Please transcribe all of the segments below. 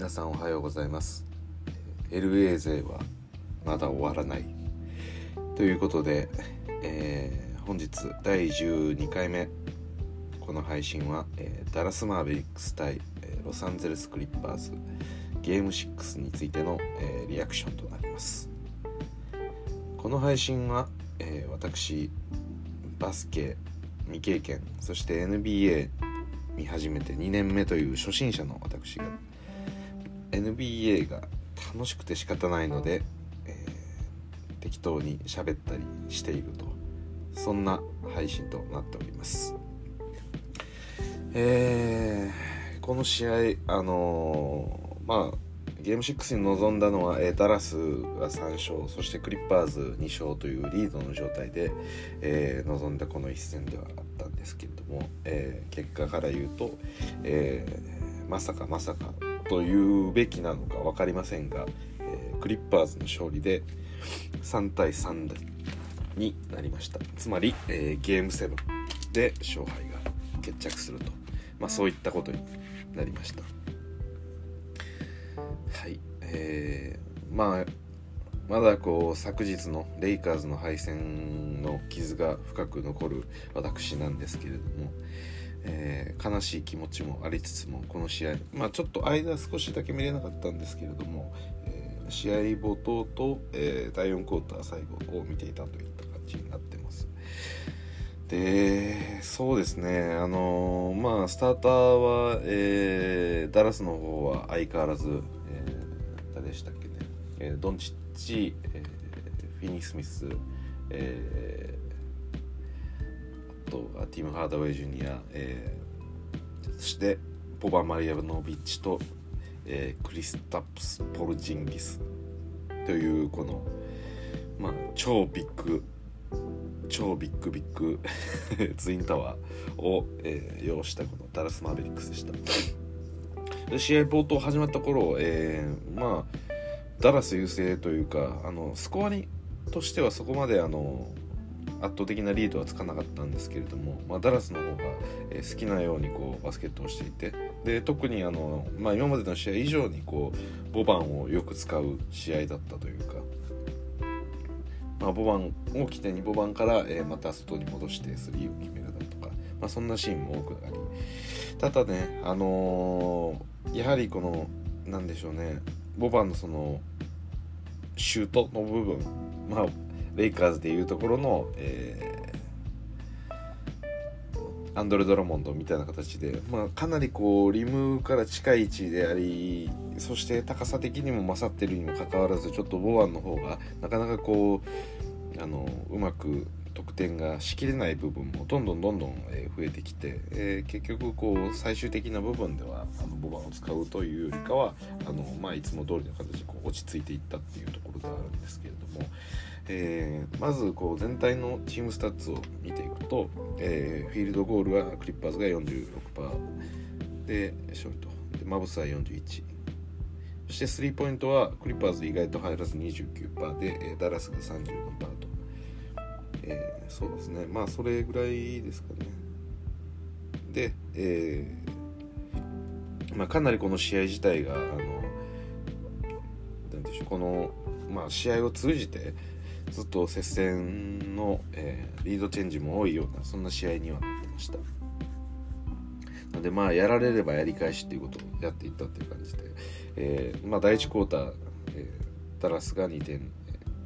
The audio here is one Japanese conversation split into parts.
皆さんおはようございます。LA 勢はまだ終わらない。ということで、えー、本日第12回目。この配信は、えー、ダラスマーベリックス対、えー、ロサンゼルスクリッパーズ。ゲーム6についての、えリアクションとなります。この配信は、え私バスケ未経験そして NBA 見始めて2年目という初心者の私が NBA が楽しくて仕方ないので、えー、適当に喋ったりしていると。そんな配信となっております。えー、この試合あのー、まあゲーム6に臨んだのは、え、ダラスが3勝そしてクリッパーズ2勝というリードの状態で、えー、臨んだこの一戦ではあったんですけれども、えー、結果から言うと、えー、まさかまさかと言うべきなのか分かりませんが、えー、クリッパーズの勝利で3対3になりました。つまり、えー、ゲーム7で勝敗が決着すると、まあ、そういったことになりました。はい。えー、まあまだこう昨日のレイカーズの敗戦の傷が深く残る私なんですけれども、えー、悲しい気持ちもありつつもこの試合まあちょっと間少しだけ見れなかったんですけれども、えー、試合冒頭と、えー、第4クォーター最後を見ていたといった感じになってます。でそうですねあのまあスターターは、えダラスの方は相変わらず、え誰でしたっけね、えドンチッチ、えフィニー・スミス、えとティム・ハードウェイ・ジュニア、えー、そしてポバ・マリアノビッチと、えー、クリスタプス・ポルジンギスというこの、まあ、超ビッグ超ビッグビッグ ツインタワーを、えー、要したこのダラス・マーベリックスでした。で試合冒頭始まった頃、えー、まあダラス優勢というかあのスコアにとしてはそこまであの圧倒的なリードはつかなかったんですけれども、まあ、ダラスの方が、え好きなようにこうバスケットをしていてで特にあの、まあ、今までの試合以上にこうボバンをよく使う試合だったというか、まあ、ボバンを起点にボバンから、えまた外に戻してスリーを決めるだとか、まあ、そんなシーンも多くあり。ただね、あのー、やはりこのなんでしょうねボバンのそのシュートの部分まあレイカーズでいうところの、えー、アンドレ・ドラモンドみたいな形で、まあ、かなりこうリムから近い位置でありそして高さ的にも勝ってるにもかかわらずちょっとボワンの方がなかなかこうあのうまく得点がしきれない部分もどんどんどんどん増えてきて、えー、結局こう最終的な部分ではあのボバンを使うというよりかはあの、まあ、いつも通りの形でこう落ち着いていったっていうところではあるんですけれども、えー、まずこう全体のチームスタッツを見ていくと、えー、フィールドゴールはクリッパーズが46%で勝利とでマブスは41そしてスリーポイントはクリッパーズ意外と入らず29%で、ダラスが32%と、えー、そうですね。まあそれぐらいですかね。で、えーまあ、かなりこの試合自体があのなんでしょう。この、まあ、試合を通じてずっと接戦の、えー、リードチェンジも多いようなそんな試合にはなってました。のでまあやられればやり返しっていうことをやっていったっていう感じで、えー、まあ第1クォーター、えー、ダラスが2点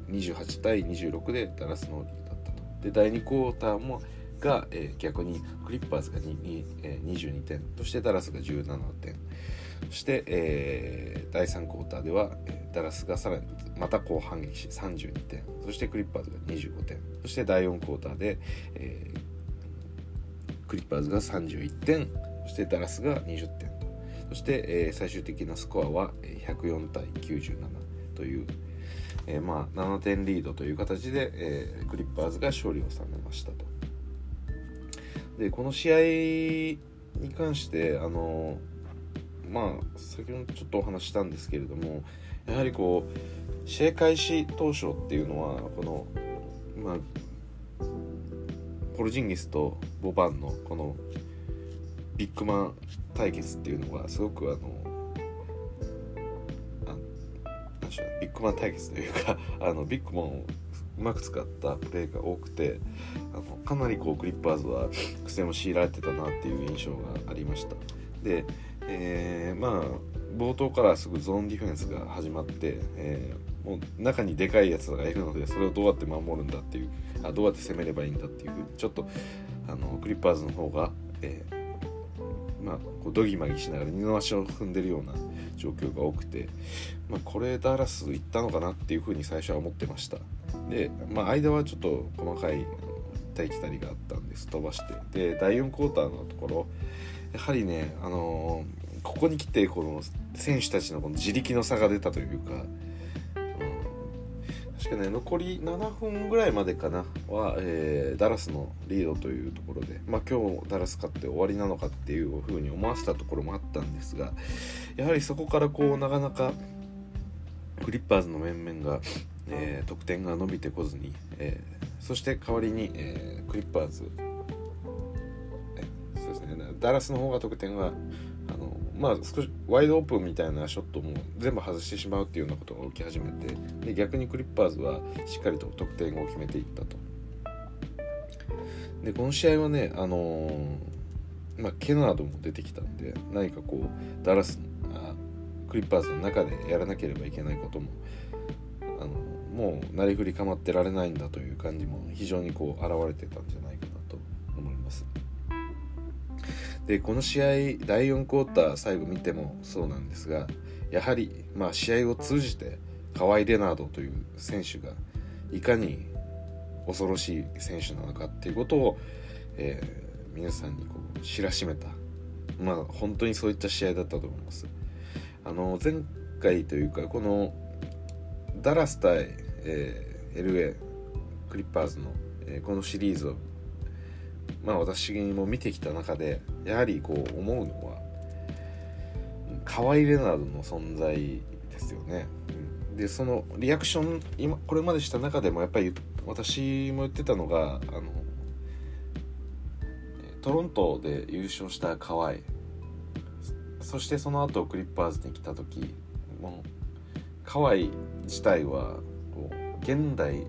28対26でダラスのリードだったと。で第2クォーターもが、えー、逆にクリッパーズが2、えー、22点そしてダラスが17点。そして、えー、第3クォーターでは、えー、ダラスがさらにまたこう反撃し32点そしてクリッパーズが25点そして第4クォーターで、えー、クリッパーズが31点そしてダラスが20点そして、えー、最終的なスコアは104対97という、えー、まあ7点リードという形で、えー、クリッパーズが勝利を収めましたと。でこの試合に関してあのまあ先ほどちょっとお話したんですけれどもやはりこう試合開始当初っていうのはこのまあポルジンギスとボバンのこのビッグマン対決っていうのがすごくあのビッグマン対決というかあのビッグマンをうまく使ったプレーが多くてあのかなりこうクリッパーズは苦戦を強いられてたなっていう印象がありました。で、えー、まあ冒頭からすぐゾーンディフェンスが始まって、えー、もう中にでかいやつがいるのでそれをどうやって守るんだっていうあどうやって攻めればいいんだっていうちょっとあのクリッパーズの方が、えー、まあ、こうドギマギしながら二の足を踏んでるような状況が多くて、まあ、これダラス行ったのかなっていうふうに最初は思ってました。で、まあ、間はちょっと細かい行ったり来たりがあったんです。飛ばして。で第4クォーターのところやはりね、あのー、ここに来てこの選手たちのこの自力の差が出たというか、うん、確かね残り7分ぐらいまでかなは、えー、ダラスのリードというところで、まあ、今日ダラス勝って終わりなのかっていうふうに思わせたところもあったんですがやはりそこからこうなかなかクリッパーズの面々が、えー、得点が伸びてこずに、えー、そして代わりに、え、クリッパーズ、そうですねダラスの方が得点はまあ少しワイドオープンみたいなショットも全部外してしまうっていうようなことが起き始めてで逆にクリッパーズはしっかりと得点を決めていったと。でこの試合はね、あのー、まあ、ケナードも出てきたんで何かこうダラスあクリッパーズの中でやらなければいけないこともあのもうなりふり構ってられないんだという感じも非常にこう現れてたんじゃないでこの試合第4クォーター最後見てもそうなんですがやはり、まあ、試合を通じて河合レナードという選手がいかに恐ろしい選手なのかっていうことを、えー、皆さんにこう知らしめたまあ本当にそういった試合だったと思います。あの前回というかこのダラス対、えー、LA クリッパーズの、えー、このシリーズをまあ私も見てきた中でやはりこう思うのは河合レナードの存在ですよね。うん、でそのリアクション今これまでした中でもやっぱり私も言ってたのがあのトロントで優勝した河合そしてその後クリッパーズに来た時もう河合自体はこう現代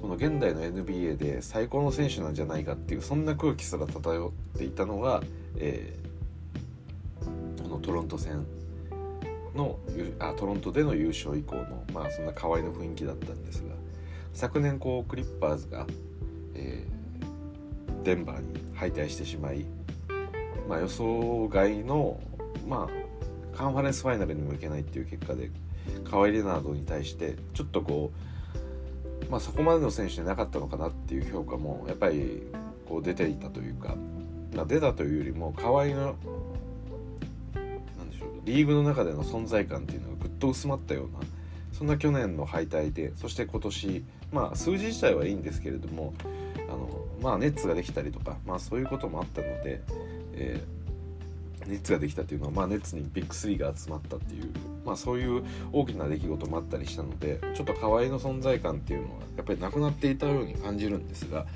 この現代の NBA で最高の選手なんじゃないかっていうそんな空気すら漂っていたのが、えー、このトロント戦のあトロントでの優勝以降のまあそんな河合の雰囲気だったんですが昨年こうクリッパーズが、えー、デンバーに敗退してしまい、まあ、予想外の、まあ、カンファレンスファイナルにも行けないっていう結果で河合レナードに対してちょっとこうまあ、そこまでの選手じゃなかったのかなっていう評価もやっぱりこう出ていたというか、まあ、出たというよりも河合のなんでしょうリーグの中での存在感っていうのがぐっと薄まったようなそんな去年の敗退でそして今年まあ数字自体はいいんですけれどもあのまあネッツができたりとかまあそういうこともあったので、えーネッツができたっていうのは、まあ、ネッツにビッグ3が集まったっていう、まあ、そういう大きな出来事もあったりしたのでちょっと河合の存在感っていうのはやっぱりなくなっていたように感じるんですが、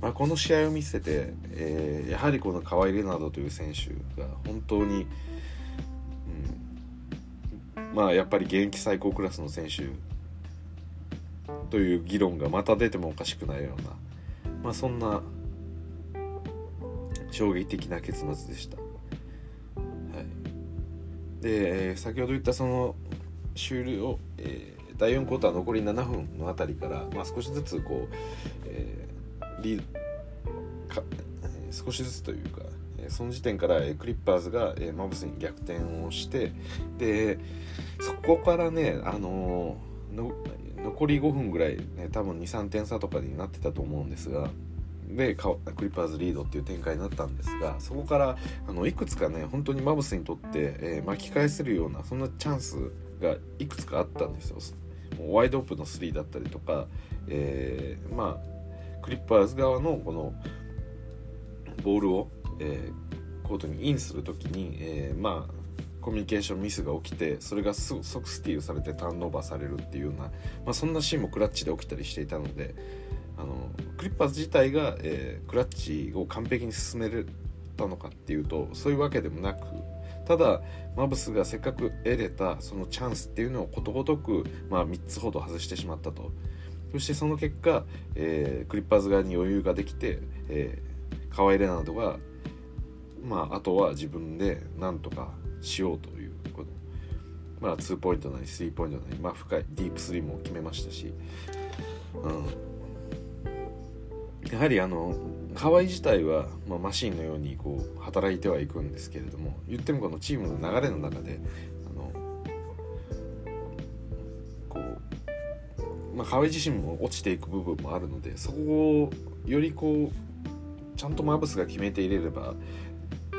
まあ、この試合を見せて、えー、やはりこの河合レナードという選手が本当に、うん、まあやっぱり現役最高クラスの選手という議論がまた出てもおかしくないような、まあ、そんな衝撃的な結末でした。で先ほど言ったその終了、えー、第4クォーター残り7分のあたりから、まあ、少しずつこう、えー、リか少しずつというかその時点からクリッパーズがマブスに逆転をしてでそこからね、あのー、残り5分ぐらい、ね、多分23点差とかになってたと思うんですがでクリッパーズリードっていう展開になったんですがそこからあのいくつかね本当にマブスにとって、えー、巻き返せるようなそんなチャンスがいくつかあったんですよ。もうワイドオープンの3だったりとか、えー、まあクリッパーズ側のこのボールを、えー、コートにインする時に、えー、まあコミュニケーションミスが起きてそれが即スティールされてターンオーバーされるっていうような、まあ、そんなシーンもクラッチで起きたりしていたのであのクリッパーズ自体が、えー、クラッチを完璧に進めれたのかっていうとそういうわけでもなくただマブスがせっかく得れたそのチャンスっていうのをことごとく、まあ、3つほど外してしまったと。そしてその結果、えー、クリッパーズ側に余裕ができて、えー、河合レナードが、まあ、あとは自分でなんとかしようということ、まあ、2ポイントなり3ポイントなり、まあ、深いディープスリーも決めましたし、うん、やはりあの河合自体は、まあ、マシンのようにこう働いてはいくんですけれども言ってもこのチームの流れの中であのこう、まあ、河合自身も落ちていく部分もあるのでそこをよりこうちゃんとマブスが決めていれれば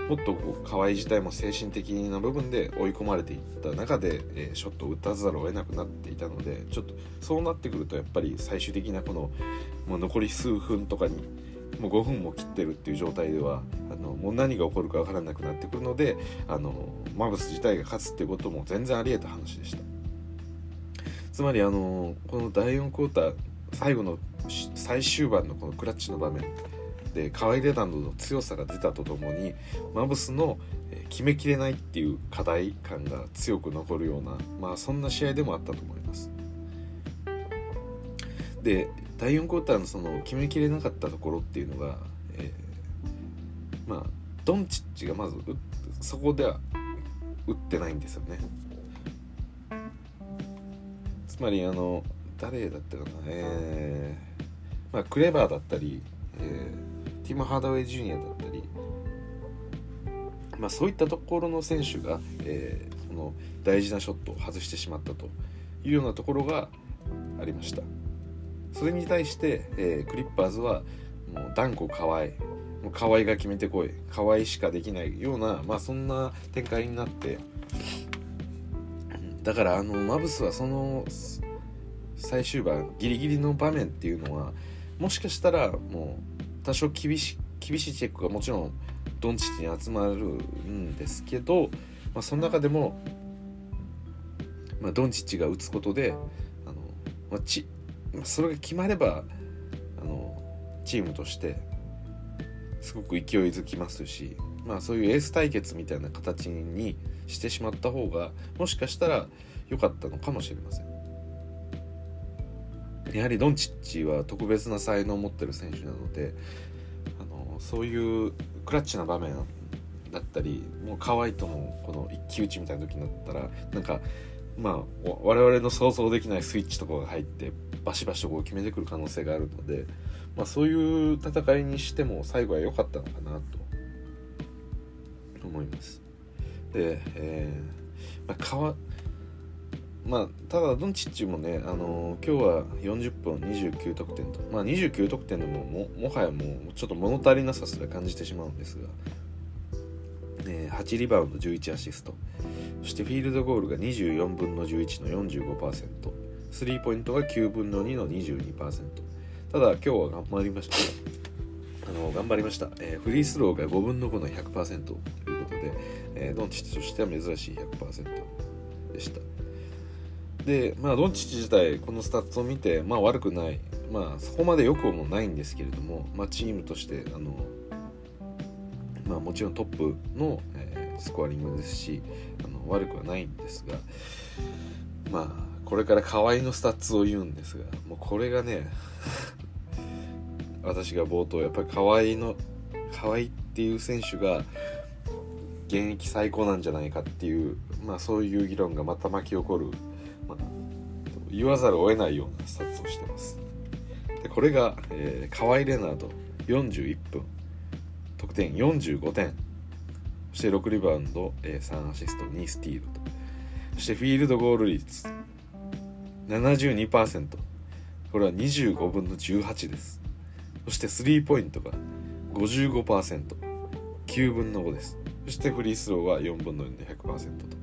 もっとこう河合自体も精神的な部分で追い込まれていった中で、えー、ショットを打たざるを得なくなっていたのでちょっとそうなってくるとやっぱり最終的なこのもう残り数分とかにもう5分も切ってるっていう状態ではあのもう何が起こるか分からなくなってくるのであのマブス自体が勝つっていうことも全然あり得た話でした。つまりあのこの第4クォーター最後の最終盤のこのクラッチの場面で河合レナンドの強さが出たとともにマブスの決めきれないっていう課題感が強く残るような、まあ、そんな試合でもあったと思います。で第4クォーターのその決めきれなかったところっていうのが、えー、まあドンチッチがまずそこでは打ってないんですよね。つまりあの誰だったかなえー、まあクレバーだったり、えーティム・ハードウェイ・ジュニアだったり、まあ、そういったところの選手が、えー、その大事なショットを外してしまったというようなところがありました。それに対して、えー、クリッパーズはもう断固河合もう河合が決めてこい河合しかできないような、まあ、そんな展開になってだからあのマブスはその最終盤ギリギリの場面っていうのはもしかしたらもう多少厳し厳しいチェックがもちろんドンチッチに集まるんですけど、まあ、その中でも、ま、ドンチッチが打つことであの、まあ、ちそれが決まればあのチームとしてすごく勢いづきますし、まあ、そういうエース対決みたいな形にしてしまった方がもしかしたら良かったのかもしれません。やはりドンチッチは特別な才能を持ってる選手なのであのそういうクラッチな場面だったりもう河合とのこの一騎打ちみたいな時になったらなんかまあ我々の想像できないスイッチとかが入ってバシバシとこう決めてくる可能性があるので、まあ、そういう戦いにしても最後は良かったのかなと思います。で、えーまあ、まあ、ただドンチッチもね、あのー、今日は40分29得点と、まあ、29得点でもももはやもうちょっと物足りなさすら感じてしまうんですが、えー、8リバウンド11アシスト。そしてフィールドゴールが24分の11の45%スリーポイントが9分の2の22%ただ今日は頑張りました。あの頑張りました、えー、フリースローが5分の5の100%ということで、えー、ドンチッチとしては珍しい100%でした。で、まあ、ドンチッチ自体このスタッツを見て、まあ、悪くない、まあ、そこまでよくもないんですけれども、まあ、チームとしてあの、まあ、もちろんトップの、えー、スコアリングですしあの悪くはないんですが、まあ、これからカワイのスタッツを言うんですがもうこれがね 私が冒頭やっぱりカワイのカワイっていう選手が現役最高なんじゃないかっていう、まあ、そういう議論がまた巻き起こる言わざるを得ないようなスタッツをしてます。でこれが、えー、河合レナード41分。得点45点。そして6リバウンド、えー、3アシスト2スティールと。そしてフィールドゴール率72%これは25分の18です。そしてスリーポイントが 55%9 分の5です。そしてフリースローは4分の4で100%と。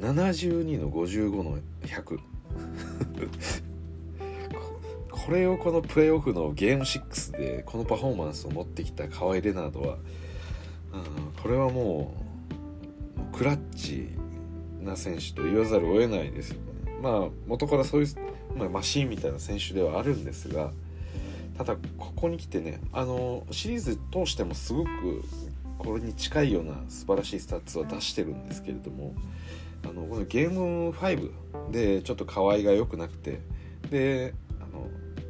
72の55の100 これをこのプレーオフのゲーム6でこのパフォーマンスを持ってきた河合レナードは、うん、これはもうクラッチな選手と言わざるを得ないです。よねまあ元からそういう、まあ、マシーンみたいな選手ではあるんですがただここに来てねあのシリーズ通してもすごくこれに近いような素晴らしいスタッツは出してるんですけれどもあのこのゲーム5でちょっとカワイが良くなくてであの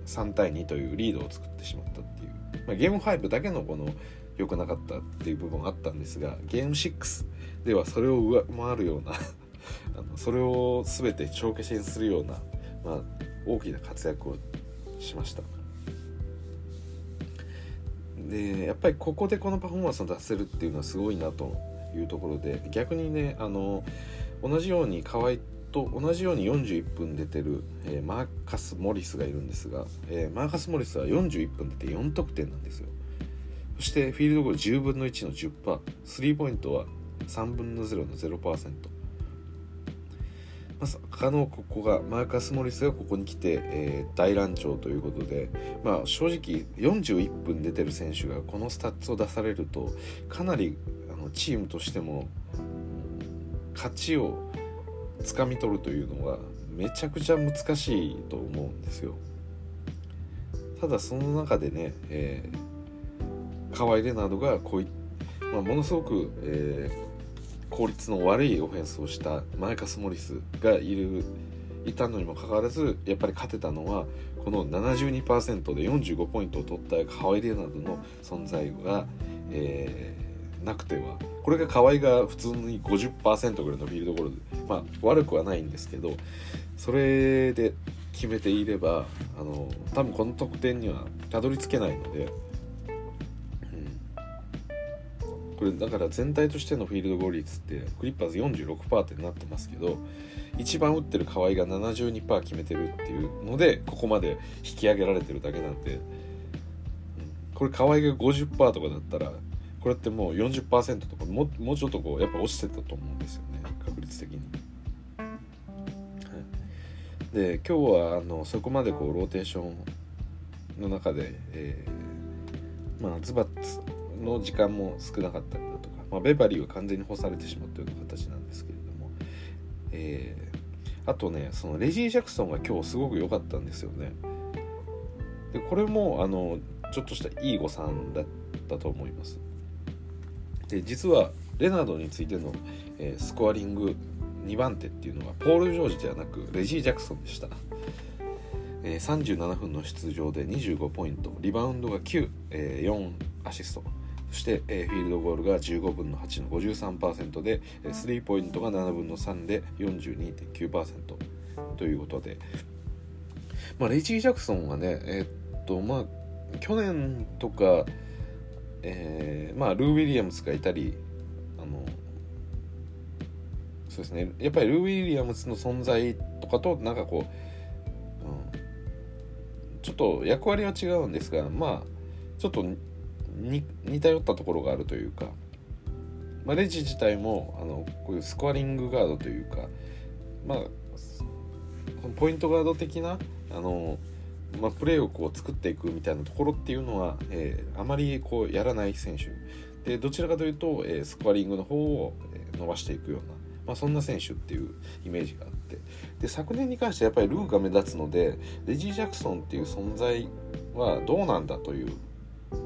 3対2というリードを作ってしまったっていう、まあ、ゲーム5だけのこの良くなかったっていう部分あったんですがゲーム6ではそれを上回るような あのそれを全て帳消しにするような、まあ、大きな活躍をしました。でやっぱりここでこのパフォーマンスを出せるっていうのはすごいなというところで逆にねあの同じように河合と同じように41分出てる、えー、マーカス・モリスがいるんですが、えー、マーカス・モリスは41分出て4得点なんですよ。そしてフィールドゴール10分の1の10%スリーポイントは3分の0の0%まさかのここがマーカス・モリスがここに来て、えー、大乱調ということで、まあ、正直41分出てる選手がこのスタッツを出されるとかなりあのチームとしても勝ちをつかみ取るというのはめちゃくちゃ難しいと思うんですよ。ただその中でね、えー、カワイ・レナードがこうい、まあ、ものすごく、えー効率の悪いオフェンスをしたマーカス・モリスがいるいたのにもかかわらずやっぱり勝てたのはこの72%で45ポイントを取った河合レナードの存在が、えー、なくてはこれが河合が普通に50%ぐらいのフィールドゴールまあ悪くはないんですけどそれで決めていればあの多分この得点にはたどり着けないので。うんこれだから全体としてのフィールドゴール率ってクリッパーズ46%ってなってますけど一番打ってる河合が72%決めてるっていうのでここまで引き上げられてるだけなんで、これ河合が50%とかだったらこれってもう40%とかももうちょっとこうやっぱ落ちてたと思うんですよね。確率的に。で今日はあのそこまでこうローテーションの中で、えー、まあズバッツの時間も少なかったりだとか、まあ、ベバリーは完全に干されてしまったような形なんですけれども、えー、あとねそのレジー・ジャクソンが今日すごく良かったんですよね。でこれもあのちょっとしたいい誤算だったと思います。で実はレナードについての、えー、スコアリング2番手っていうのはポール・ジョージではなくレジー・ジャクソンでした。えー、37分の出場で25ポイント。リバウンドが9、えー、4アシスト。そして、えー、フィールドゴールが15分の8の53%で、えスリーポイントが7分の3で42.9%ということで、まあ、レジー・ジャクソンはねえー、っとまあ去年とか、えー、まあルー・ウィリアムスがいたりあのそうですね。やっぱりルー・ウィリアムスの存在とかとなんかこう、うん、ちょっと役割は違うんですがまあちょっとに似たよったところがあるというか、まあ、レジ自体もあのこういうスコアリングガードというかまあポイントガード的なあの、まあ、プレーをこう作っていくみたいなところっていうのは、えー、あまりこうやらない選手。でどちらかというと、えー、スコアリングの方を伸ばしていくような、まあ、そんな選手っていうイメージがあって。で昨年に関してはやっぱりルーが目立つのでレジー・ジャクソンっていう存在はどうなんだといううん。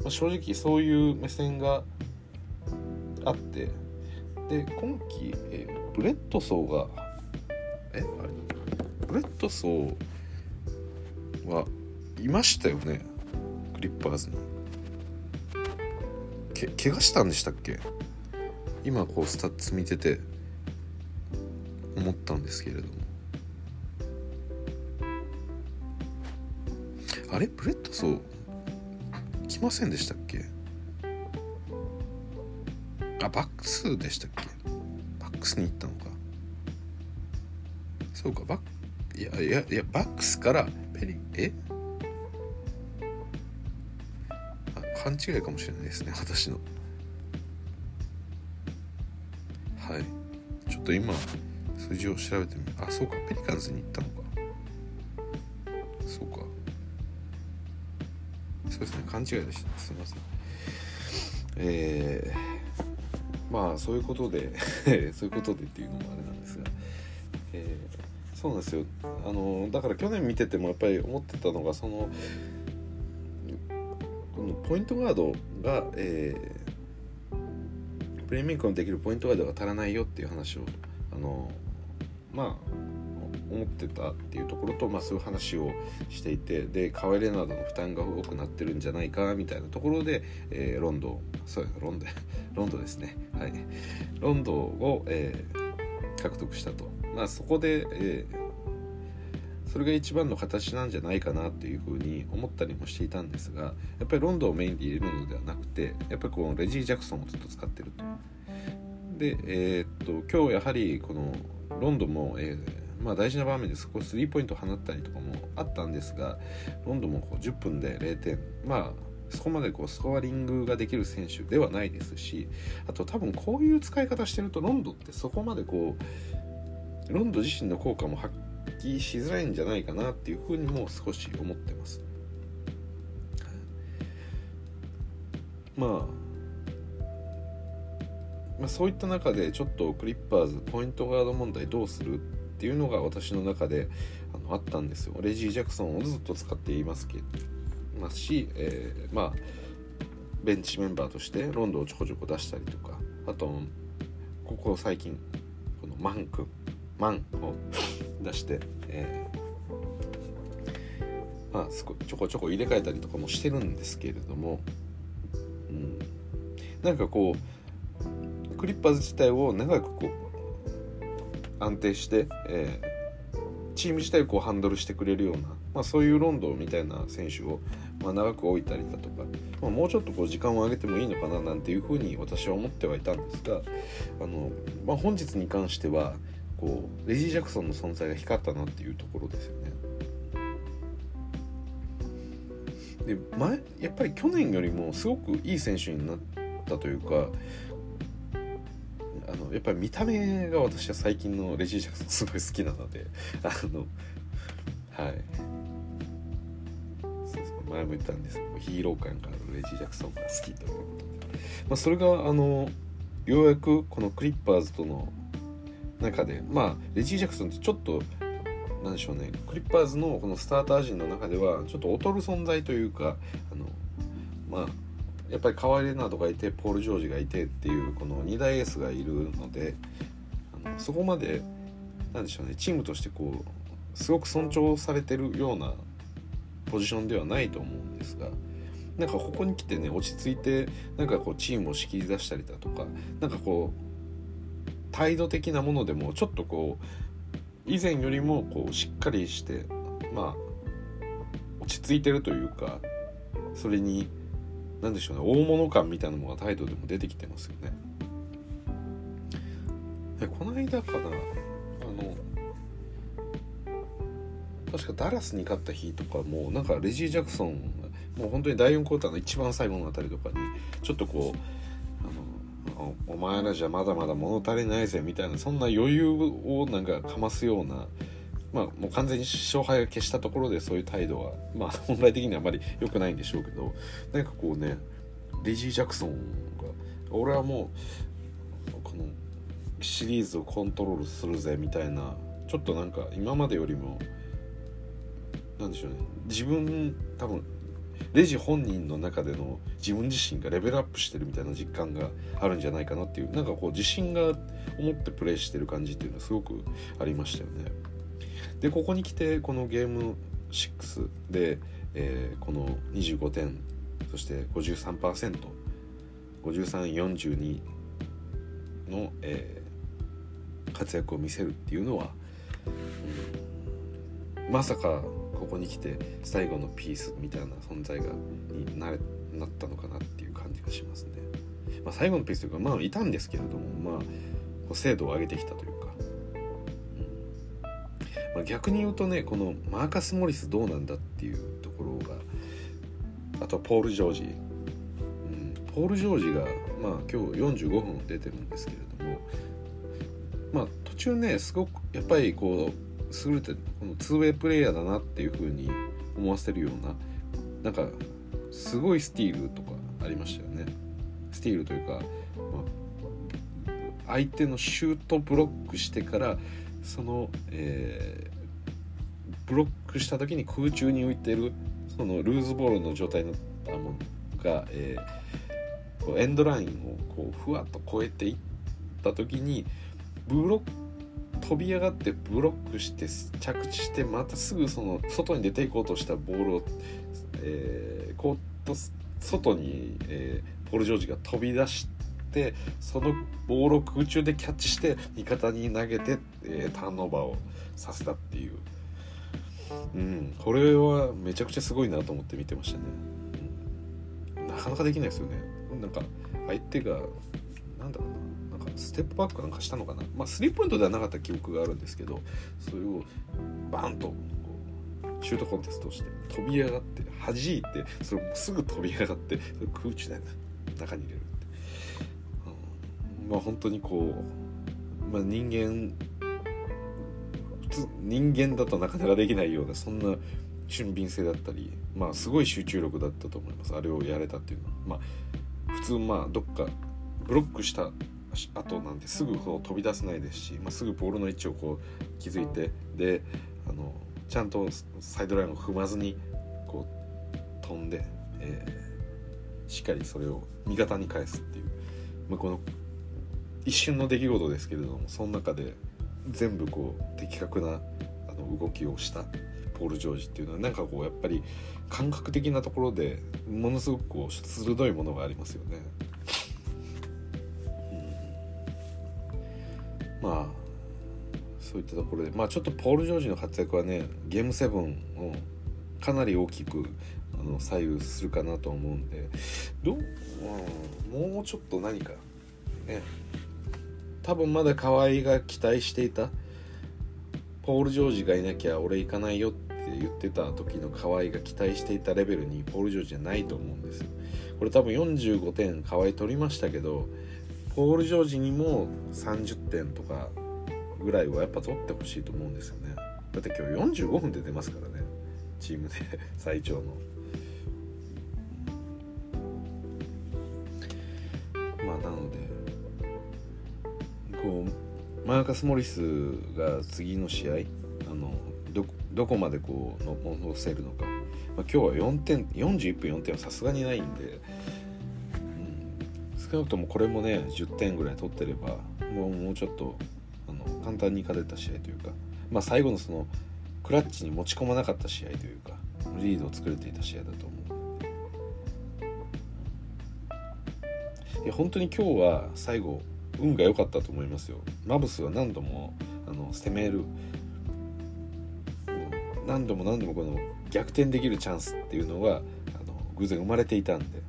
まあ、正直そういう目線があって。で今季、えー、ブレッドソーがえあれ？ブレッドソーはいましたよねクリッパーズにけ怪我したんでしたっけ今こうスタッツ見てて思ったんですけれ？どもあれ？ブレッドソー来ませんでしたっけあバックスでしたっけバックスに行ったのかそうかバックいやいやいやバックスからペリえ？勘違いかもしれないですね私の。はい。ちょっと今数字を調べてみあそうかペリカンズに行ったのか。そうか。そうですね勘違いでしたすみませんえー、まあそういうことで そういうことでっていうのもあれなんですが、えー、そうなんですよ。あのだから去年見ててもやっぱり思ってたのがそのこのポイントガードが、えー、プレーメイクのできるポイントガードが足らないよっていう話をあのまあ思ってたっていうところと、まあ、そういう話をしていてでカワイレナードの負担が多くなってるんじゃないかみたいなところで、えー、ロンドンそうですロンドン ロンドンですね。はい。ロンドンを、えー、獲得したと、まあ、そこで、えーそれが一番の形なんじゃないかなっていうふうに思ったりもしていたんですがやっぱりロンドンをメインで入れるのではなくてやっぱりこのレジー・ジャクソンをずっと使ってると。で、えー、っと今日やはりこのロンドンも、えー、まあ、大事な場面で少しスリーポイント放ったりとかもあったんですがロンドンもこう10分で0点まあそこまでこうスコアリングができる選手ではないですしあと多分こういう使い方してるとロンドンってそこまでこうロンドン自身の効果も発揮しづらいんじゃないかなっていうふうにも少し思ってます。まあ、まあ、そういった中でちょっとクリッパーズポイントガード問題どうするっていうのが私の中であのあったんですよ。レジー・ジャクソンをずっと使っていますけますし、えー、まあベンチメンバーとしてロンドンをちょこちょこ出したりとかあとここ最近このマン君マンを出して、えー、まあちょこちょこ入れ替えたりとかもしてるんですけれども、うん、なんかこうクリッパーズ自体を長くこう安定して、えー、チーム自体をこうハンドルしてくれるような、まあ、そういうロンドンみたいな選手を、まあ、長く置いたりだとか、まあ、もうちょっとこう時間を上げてもいいのかななんていうふうに私は思ってはいたんですがあの、まあ、本日に関してはこうレジー・ジャクソンの存在が光ったなっていうところですよね。で前やっぱり去年よりもすごくいい選手になったというかあのやっぱり見た目が私は最近のレジー・ジャクソンすごい好きなので あのはい前も言ったんですけどヒーロー感があるレジー・ジャクソンが好きということで、まあ、それがあのようやくこのクリッパーズとの中でまあレジー・ジャクソンってちょっとなんでしょうねクリッパーズのこのスターター陣の中ではちょっと劣る存在というかあのまあやっぱりカワイ・レナードがいてポール・ジョージがいてっていうこの2大エースがいるのであのそこまでなんでしょうねチームとしてこうすごく尊重されてるようなポジションではないと思うんですがなんかここに来てね落ち着いてなんかこうチームを仕切り出したりだとかなんかこう態度的なものでもちょっとこう以前よりもこうしっかりしてまあ落ち着いてるというかそれに何でしょうね大物感みたいなのが態度でも出てきてますよね。でこの間かなあの確かダラスに勝った日とかもなんかレジー・ジャクソンもう本当に第4クォーターの一番最後のあたりとかにちょっとこうお前らじゃまだまだ物足りないぜみたいなそんな余裕をなんかかますようなまあもう完全に勝敗が消したところでそういう態度はまあ 本来的にはあまり良くないんでしょうけどなんかこうねレジー・ジャクソンが俺はもうこのシリーズをコントロールするぜみたいなちょっとなんか今までよりもなんでしょうね自分多分レジ本人の中での自分自身がレベルアップしてるみたいな実感があるんじゃないかなっていうなんかこう自信が思ってプレイしてる感じっていうのはすごくありましたよね。でここに来てこのゲーム6で、えー、この25点そして 53%5342 の、えー、活躍を見せるっていうのは、うん、まさかここに来て最後のピースみたいな存在がにななったのかなっていう感じがしますね。まあ、最後のピースというかまあいたんですけれどもまあ精度を上げてきたというか、うん。まあ、逆に言うとねこのマーカス・モリスどうなんだっていうところがあとはポール・ジョージ、うん、ポール・ジョージがまあ今日45分出てるんですけれどもまあ途中ねすごくやっぱりこう優れてこの 2way プレイヤーだなっていう風に思わせるようななんかすごいスティールとかありましたよね。スティールというか、まあ、相手のシュートブロックしてからその、えー、ブロックした時に空中に浮いてるそのルーズボールの状態になったもが、えー、エンドラインをこうふわっと越えていった時にブロック飛び上がってブロックして着地してまたすぐその外に出ていこうとしたボールを、えー、コート外に、えー、ポール・ジョージが飛び出してそのボールを空中でキャッチして味方に投げて、えー、ターンオーバーをさせたっていう、うん、これはめちゃくちゃすごいなと思って見てましたね、なかなかできないですよね。なんか相手がなんだろう。なステップバックなんかしたのかな？まあスリーポイントではなかった記憶があるんですけどそれをバンとこうシュートコンテストして飛び上がって弾いてそれすぐ飛び上がってそれ空中で中に入れるって、うん、まあ本当にこう、まあ、人間普通人間だとなかなかできないようなそんな俊敏性だったりまあすごい集中力だったと思います。あれをやれたっていうのは。まあ普通まあどっかブロックした後なんですぐこう飛び出せないですし、まあ、すぐボールの位置をこう気づいてであのちゃんとサイドラインを踏まずにこう飛んで、えー、しっかりそれを味方に返すっていう、まあ、この一瞬の出来事ですけれどもその中で全部こう的確なあの動きをしたポール・ジョージっていうのはなんかこうやっぱり感覚的なところでものすごくこう鋭いものがありますよね。まあそういったところでまあちょっとポール・ジョージの活躍はねゲーム7をかなり大きくあの左右するかなと思うんでどう、うん、もうちょっと何かね多分まだ河合が期待していたポール・ジョージがいなきゃ俺行かないよって言ってた時の河合が期待していたレベルにポール・ジョージじゃないと思うんですよ。これ多分45点河合取りましたけどポール・ジョージにも30点とかぐらいはやっぱ取ってほしいと思うんですよね。だって今日45分で出ますからね。チームで 最長の。まあなのでこうマーカス・モリスが次の試合あのどどこまでこう乗せるのか、まあ、今日は4点41分4点はさすがにないんで少なくともこれもね10点ぐらい取ってればもうもうちょっとあの簡単に勝てた試合というか、まあ、最後のそのクラッチに持ち込まなかった試合というかリードを作れていた試合だと思う。いや本当に今日は最後運が良かったと思いますよ。マブスは何度もあの攻める。何度も何度もこの逆転できるチャンスっていうのがあの偶然生まれていたんで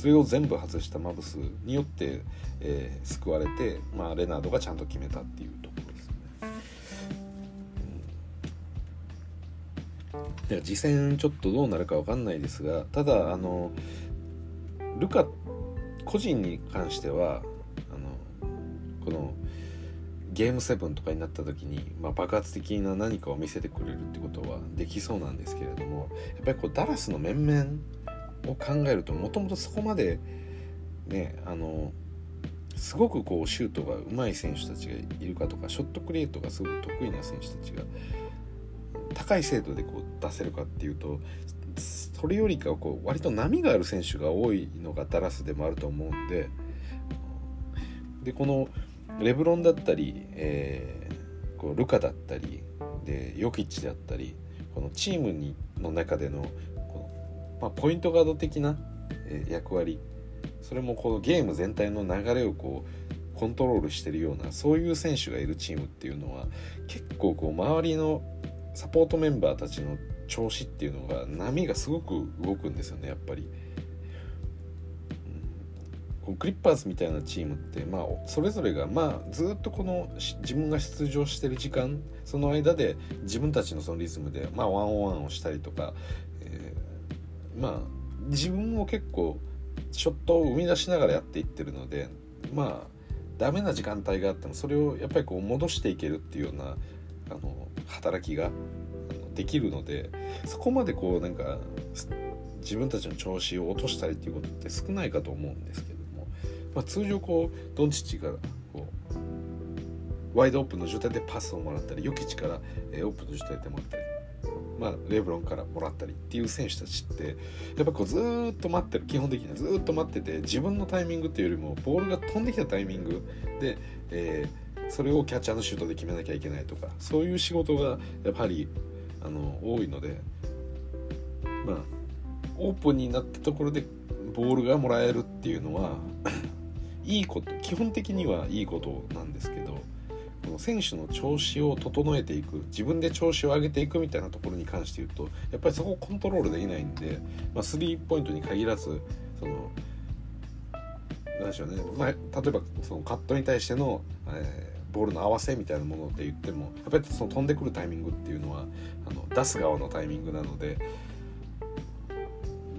それを全部外したマブスによって、えー、救われて、まあ、レナードがちゃんと決めたっていうところですね。うん、次戦ちょっとどうなるか分かんないですがただあのルカ個人に関してはあのこのゲーム7とかになった時に、まあ、爆発的な何かを見せてくれるってことはできそうなんですけれどもやっぱりこうダラスの面々を考えるともともとそこまでねあのすごくこうシュートが上手い選手たちがいるかとかショットクリエイトがすごく得意な選手たちが高い精度でこう出せるかっていうとそれよりかはこう割と波がある選手が多いのがダラスでもあると思うんででこのレブロンだったり、えー、こうルカだったりでヨキッチであったりこのチームにの中でのまあ、ポイントガード的な、役割それもこのゲーム全体の流れをこうコントロールしてるようなそういう選手がいるチームっていうのは結構こう周りのサポートメンバーたちの調子っていうのが波がすごく動くんですよねやっぱり。クリッパーズみたいなチームって、まあ、それぞれが、まあ、ずっとこの自分が出場してる時間その間で自分たちのそのリズムで、まあ、ワンオンワンをしたりとか、まあ自分も結構ショットを生み出しながらやっていってるのでまあダメな時間帯があってもそれをやっぱりこう戻していけるっていうようなあの働きができるのでそこまでこうなんか自分たちの調子を落としたりっていうことって少ないかと思うんですけども、まあ、通常こうドンチッチがこうワイドオープンの状態でパスをもらったりヨキチから、オープンの状態でもらったりまあ、レブロンからもらったりっていう選手たちってやっぱこうずっと待ってる基本的にはずっと待ってて自分のタイミングっていうよりもボールが飛んできたタイミングで、えー、それをキャッチャーのシュートで決めなきゃいけないとかそういう仕事がやっぱりあの多いのでまあオープンになったところでボールがもらえるっていうのは いいこと基本的にはいいことなんですけどこの選手の調子を整えていく自分で調子を上げていくみたいなところに関して言うとやっぱりそこをコントロールできないんで、まあ、スリーポイントに限らずその何でしょうね、まあ、例えばそのカットに対しての、えー、ボールの合わせみたいなもので言ってもやっぱりその飛んでくるタイミングっていうのはあの出す側のタイミングなので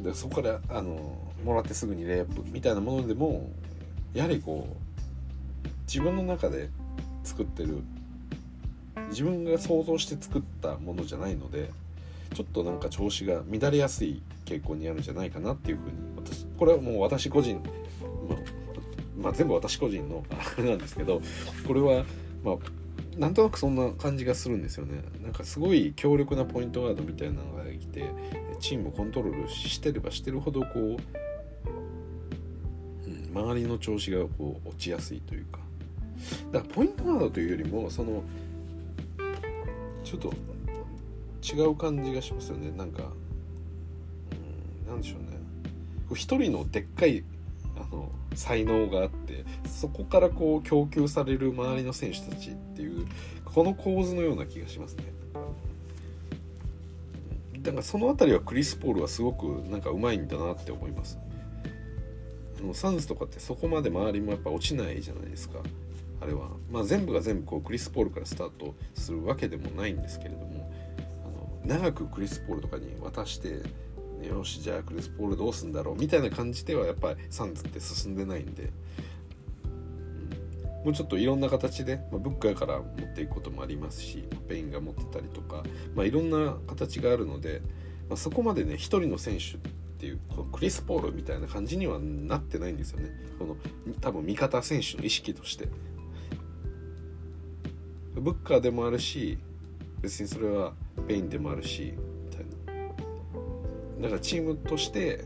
でそこからあのもらってすぐにレイアップみたいなものでもやはりこう自分の中で作ってる。自分が想像して作ったものじゃないのでちょっとなんか調子が乱れやすい傾向にあるんじゃないかなっていうふうに私これはもう私個人、まあ、全部私個人のあれなんですけどこれはまあなんとなくそんな感じがするんですよね。なんかすごい強力なポイントガードみたいなのができてチームをコントロールしてればしてるほどこう、うん、周りの調子がこう落ちやすいというか。だからポイントガードというよりもそのちょっと違う感じがしますよねなんかうんなんでしょうね一人のでっかいあの才能があってそこからこう供給される周りの選手たちっていうこの構図のような気がしますね。だからその辺りはクリス・ポールはすごくなんかうまいんだなって思います。サンズとかってそこまで周りもやっぱ落ちないじゃないですか。あれは、まあ、全部が全部こうクリス・ポールからスタートするわけでもないんですけれどもあの長くクリス・ポールとかに渡してよしじゃあクリス・ポールどうすんだろうみたいな感じではやっぱりサンズって進んでないんで、うん、もうちょっといろんな形で、まあ、ブッカーから持っていくこともありますしペインが持ってたりとか、まあ、いろんな形があるので、まあ、そこまでね一人の選手っていうこのクリス・ポールみたいな感じにはなってないんですよね。この多分味方選手の意識として。ブッカーでもあるし別にそれはペインでもあるしみたいな。だからチームとして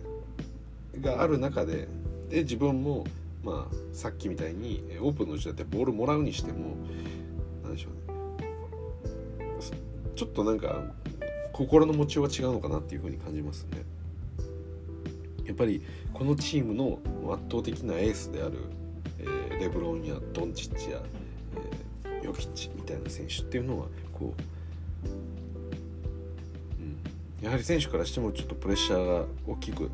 がある中でで自分もまあさっきみたいにオープンの時だってボールもらうにしても何でしょうね。ちょっとなんか心の持ちようは違うのかなっていうふうに感じますね。やっぱりこのチームの圧倒的なエースである、えー、レブロンやドンチッチやヨキッチみたいな選手っていうのはこう、うん、やはり選手からしてもちょっとプレッシャーが大きく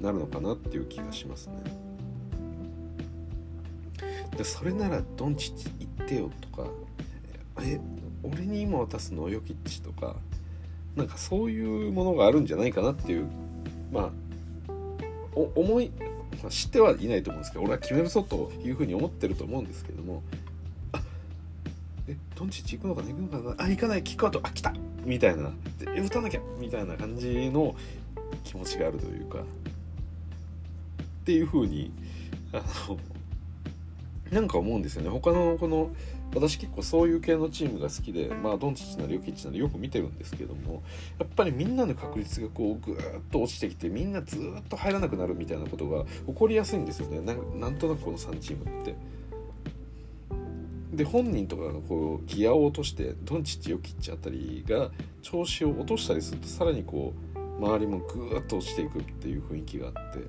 なるのかなっていう気がしますね。でそれならドンチッチ行ってよとかえ俺に今渡すの？ヨキッチとかなんかそういうものがあるんじゃないかなっていうまあ思い知ってはいないと思うんですけど俺は決めるぞというふうに思ってると思うんですけどもえドンチッチ行くのかな行くのかな？あ行かない。キックアウトあ来た。みたいな。で打たなきゃ。みたいな感じの気持ちがあるというか。っていう風にあのなんか思うんですよね。他のこの私結構そういう系のチームが好きでまあドンチッチなりヨキッチなりよく見てるんですけどもやっぱりみんなの確率がこうぐーっと落ちてきてみんなずっと入らなくなるみたいなことが起こりやすいんですよね。なんとなくこの3チームって。で本人とかがこうギアを落としてドンチッチヨキッチあたりが調子を落としたりするとさらにこう周りもグーッと落ちていくっていう雰囲気があって、うん、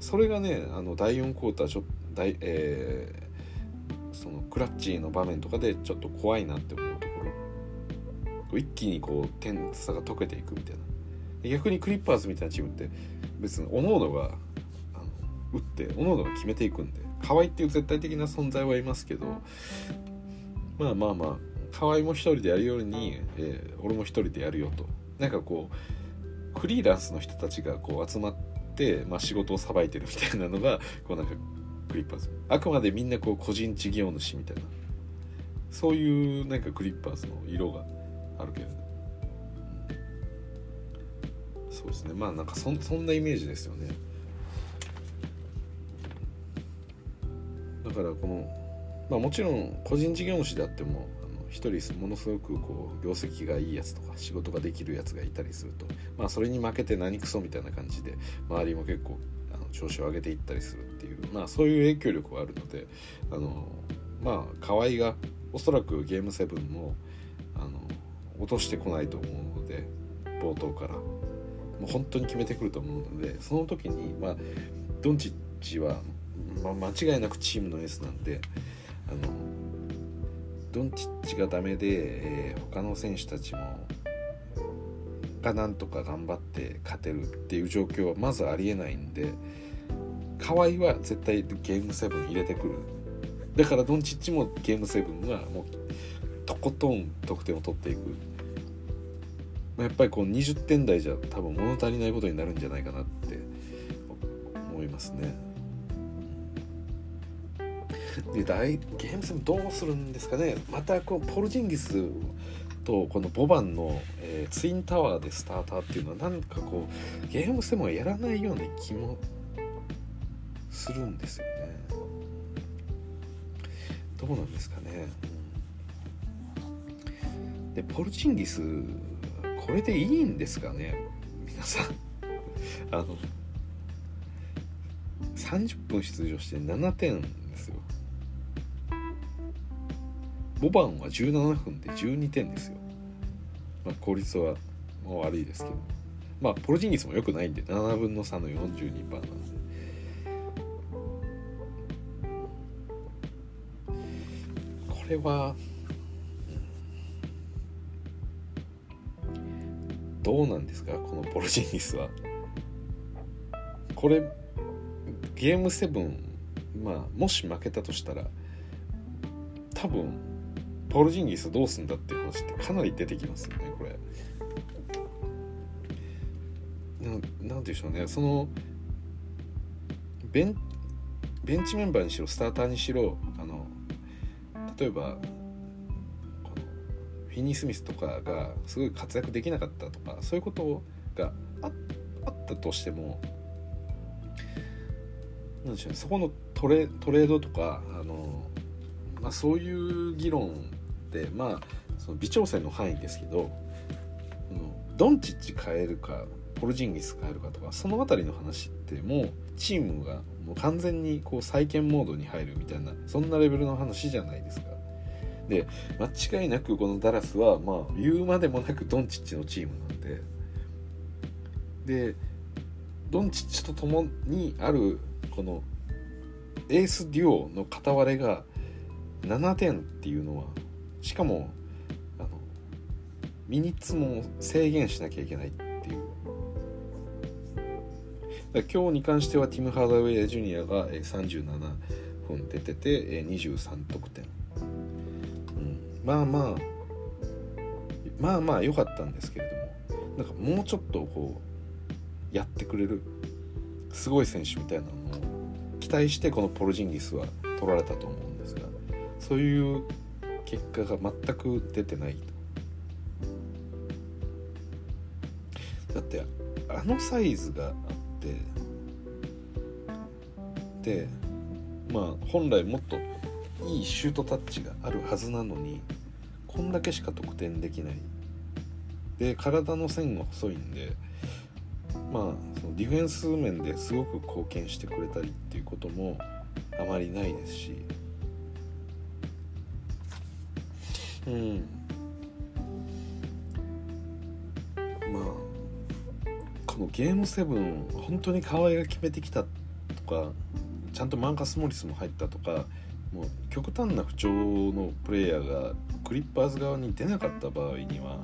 それがねあの第4クォーターちょ大、えー、そのクラッチの場面とかでちょっと怖いなって思うところ。一気にこう点差が解けていくみたいな。逆にクリッパーズみたいなチームって別に各々があの打って各々が決めていくんで。河合っていう絶対的な存在はいますけどまあまあまあ河合も一人でやるように、えー、俺も一人でやるよと。なんかこうフリーランスの人たちがこう集まって、まあ、仕事をさばいてるみたいなのがこうなんかクリッパーズ。あくまでみんなこう個人事業主みたいな。そういうなんかクリッパーズの色があるけど、ね、そうですね。まあなんかそそんなイメージですよねからこの、まあ、もちろん個人事業主であってもあの一人ものすごくこう業績がいいやつとか仕事ができるやつがいたりするとまあそれに負けて何クソみたいな感じで周りも結構あの調子を上げていったりするっていうまあそういう影響力はあるのであのまあ河合がおそらくゲーム7もあの落としてこないと思うので冒頭から。もう本当に決めてくると思うのでその時にまあドンチッチは、まあ、間違いなくチームのエースなんであのドンチッチがダメで、えー、他の選手たちもがなんとか頑張って勝てるっていう状況はまずありえないんで河合は絶対ゲーム7入れてくるだからドンチッチもゲーム7はもうとことん得点を取っていくやっぱりこう20点台じゃ多分物足りないことになるんじゃないかなって思いますね。で大ゲーム戦どうするんですかね。またこうポルジンギスとこのボバンの、えー、ツインタワーでスターターっていうのはなんかこうゲーム戦もやらないような気もするんですよね。どうなんですかね、でポルジンギスこれでいいんですかね。皆さん。あの30分出場して7点ボバンは17分で12点ですよ、まあ、効率は悪いですけど。まあポロジンギスも良くないんで7分の3の42%なんで。これはどうなんですかこのポロジンギスは。これゲーム7まあもし負けたとしたら多分ポルジンギスどうすんだっていう話ってかなり出てきますよねこれ。なんでしょうねそのベンベンチメンバーにしろスターターにしろあの例えばこのフィニー・スミスとかがすごい活躍できなかったとかそういうことがあったとしてもなんでしょうねそこのトレトレードとかあの、まあ、そういう議論ってまあその微調整の範囲ですけど、ドンチッチ変えるかポルジンギス変えるかとかその辺りの話ってもうチームがもう完全にこう再建モードに入るみたいなそんなレベルの話じゃないですか。で間違いなくこのダラスはまあ言うまでもなくドンチッチのチームなんででドンチッチと共にあるこのエースデュオの片割れが7点っていうのはしかもあのミニッツも制限しなきゃいけないっていう。今日に関してはティム・ハードウェイ・ジュニアが37分出てて23得点、うん、まあまあまあまあ良かったんですけれども。なんかもうちょっとこうやってくれるすごい選手みたいなのを期待してこのポルジンギスは取られたと思うんですがそういう結果が全く出てないだってあのサイズがあってでまあ本来もっといいシュートタッチがあるはずなのにこんだけしか得点できない。で体の線が細いんでまあそのディフェンス面ですごく貢献してくれたりっていうこともあまりないですしうん。まあこのゲーム7本当に河合が決めてきたとかちゃんとマンカス・モリスも入ったとかもう極端な不調のプレイヤーがクリッパーズ側に出なかった場合には、うん、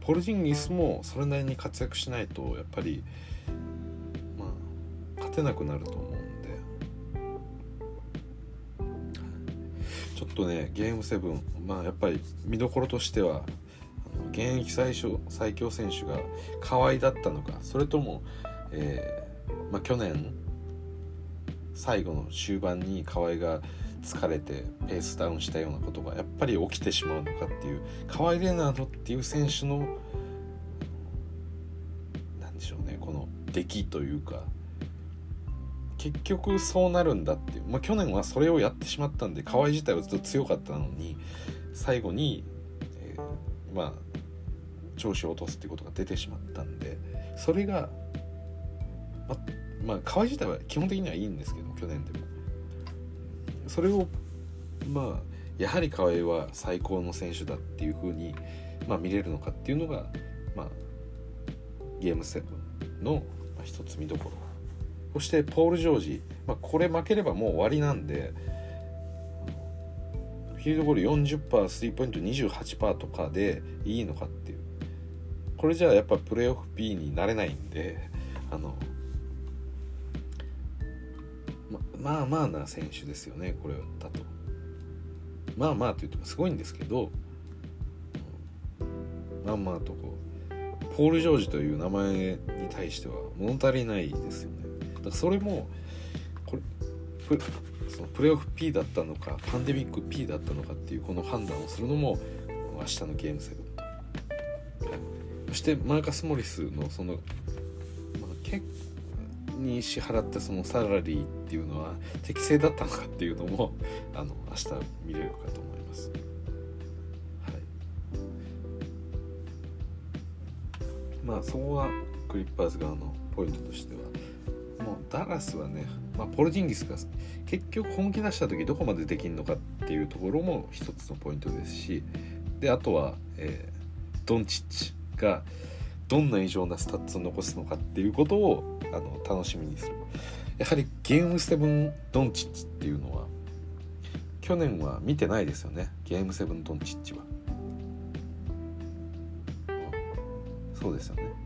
ポルジンギスもそれなりに活躍しないとやっぱりまあ勝てなくなると思う。とねゲーム7まあやっぱり見どころとしては現役最初最強選手が河合だったのかそれとも、えー、まあ、去年最後の終盤に河合が疲れてペースダウンしたようなことがやっぱり起きてしまうのかっていう河合レナードっていう選手の何でしょうねこの出来というか結局そうなるんだっていう、まあ、去年はそれをやってしまったんで河合自体はずっと強かったのに最後に、えー、まあ調子を落とすっていうことが出てしまったんでそれがままあ河合自体は基本的にはいいんですけど去年でも。それをまあやはり河合は最高の選手だっていうふうに、まあ、見れるのかっていうのが、まあ、ゲーム7の一つ見どころ。そしてポール・ジョージ、まあ、これ負ければもう終わりなんでフィールドゴール40%スリーポイント28%とかでいいのかっていう。これじゃあやっぱプレーオフ P になれないんであのままあまあな選手ですよねこれだと。まあまあと言ってもすごいんですけど、まあまあとこうポール・ジョージという名前に対しては物足りないですよね。だからそれもこれそのプレーオフ P だったのかパンデミック P だったのかっていうこの判断をするのも明日のゲームセブンと、そしてマーカス・モリスのその、まあ、結に支払ったそのサラリーっていうのは適正だったのかっていうのも あの明日見れるかと思います。はい、まあそこがクリッパーズ側のポイントとしては。ダラスはね、まあ、ポルジンギスが結局本気出した時どこまでできるのかっていうところも一つのポイントですしであとは、えー、ドンチッチがどんな異常なスタッツを残すのかっていうことをあの楽しみにする。やはりゲーム7ドンチッチっていうのは去年は見てないですよね。ゲーム7ドンチッチは、そうですよね。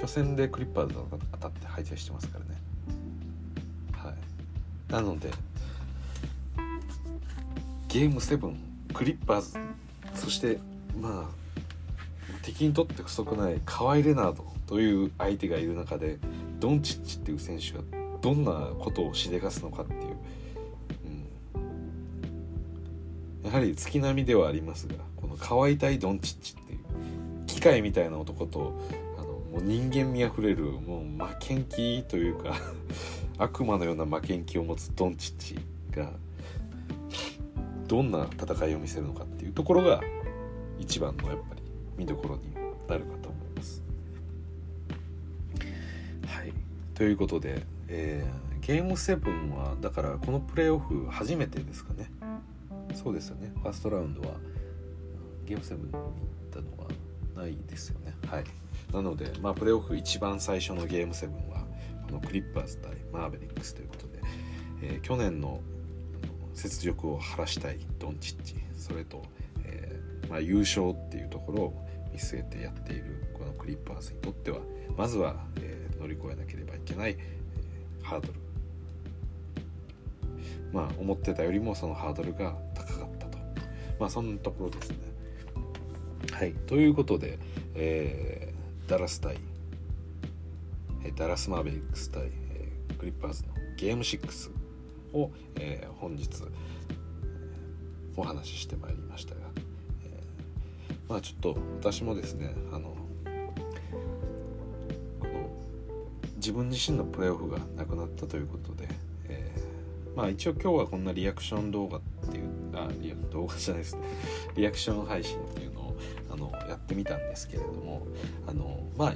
初戦でクリッパーズと当たって敗退してますからね。はい。なのでゲーム7クリッパーズそしてまあ敵にとって不足ないカワイ・レナードという相手がいる中でドンチッチっていう選手がどんなことをしでかすのかっていう、うん、やはり月並みではありますがこのカワイ対ドンチッチっていう機械みたいな男ともう人間味あふれるもう負けん気というか 悪魔のような負けん気を持つドンチッチがどんな戦いを見せるのかっていうところが一番のやっぱり見どころになるかと思います。はい。ということで、えー、ゲーム7はだからこのプレーオフ初めてですかね。そうですよね。ファーストラウンドはゲーム7に行ったのはないですよね。はい。なので、まあ、プレーオフ一番最初のゲーム7はこのクリッパーズ対マーベリックスということで、えー、去年の雪辱を晴らしたいドンチッチそれと、えーまあ、優勝っていうところを見据えてやっているこのクリッパーズにとってはまずは、えー、乗り越えなければいけない、えー、ハードル。まあ思ってたよりもそのハードルが高かったと。まあそんなところですね。はい。ということで、えー、ダラス対ダラスマーベリックス対、え、クリッパーズのゲーム6を、え、本日お話ししてまいりましたがまあちょっと私もですねあのこの自分自身のプレーオフがなくなったということで、えー、まあ一応今日はこんなリアクション動画っていうあリア動画じゃないですね。リアクション配信っってみたんですけれどもあのまあ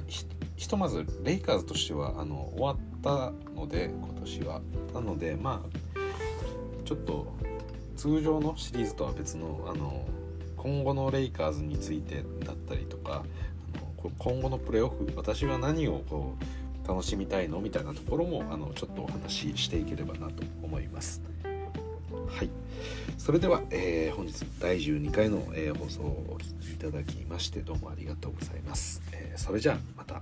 ひとまずレイカーズとしてはあの終わったので今年はなのでまあちょっと通常のシリーズとは別のあの今後のレイカーズについてだったりとかあの今後のプレーオフ私は何をこう楽しみたいの？みたいなところもあのちょっとお話ししていければなと思います。はい、それでは、えー、本日第12回の、えー、放送をお聴きいただきましてどうもありがとうございます。えー、それじゃあまた。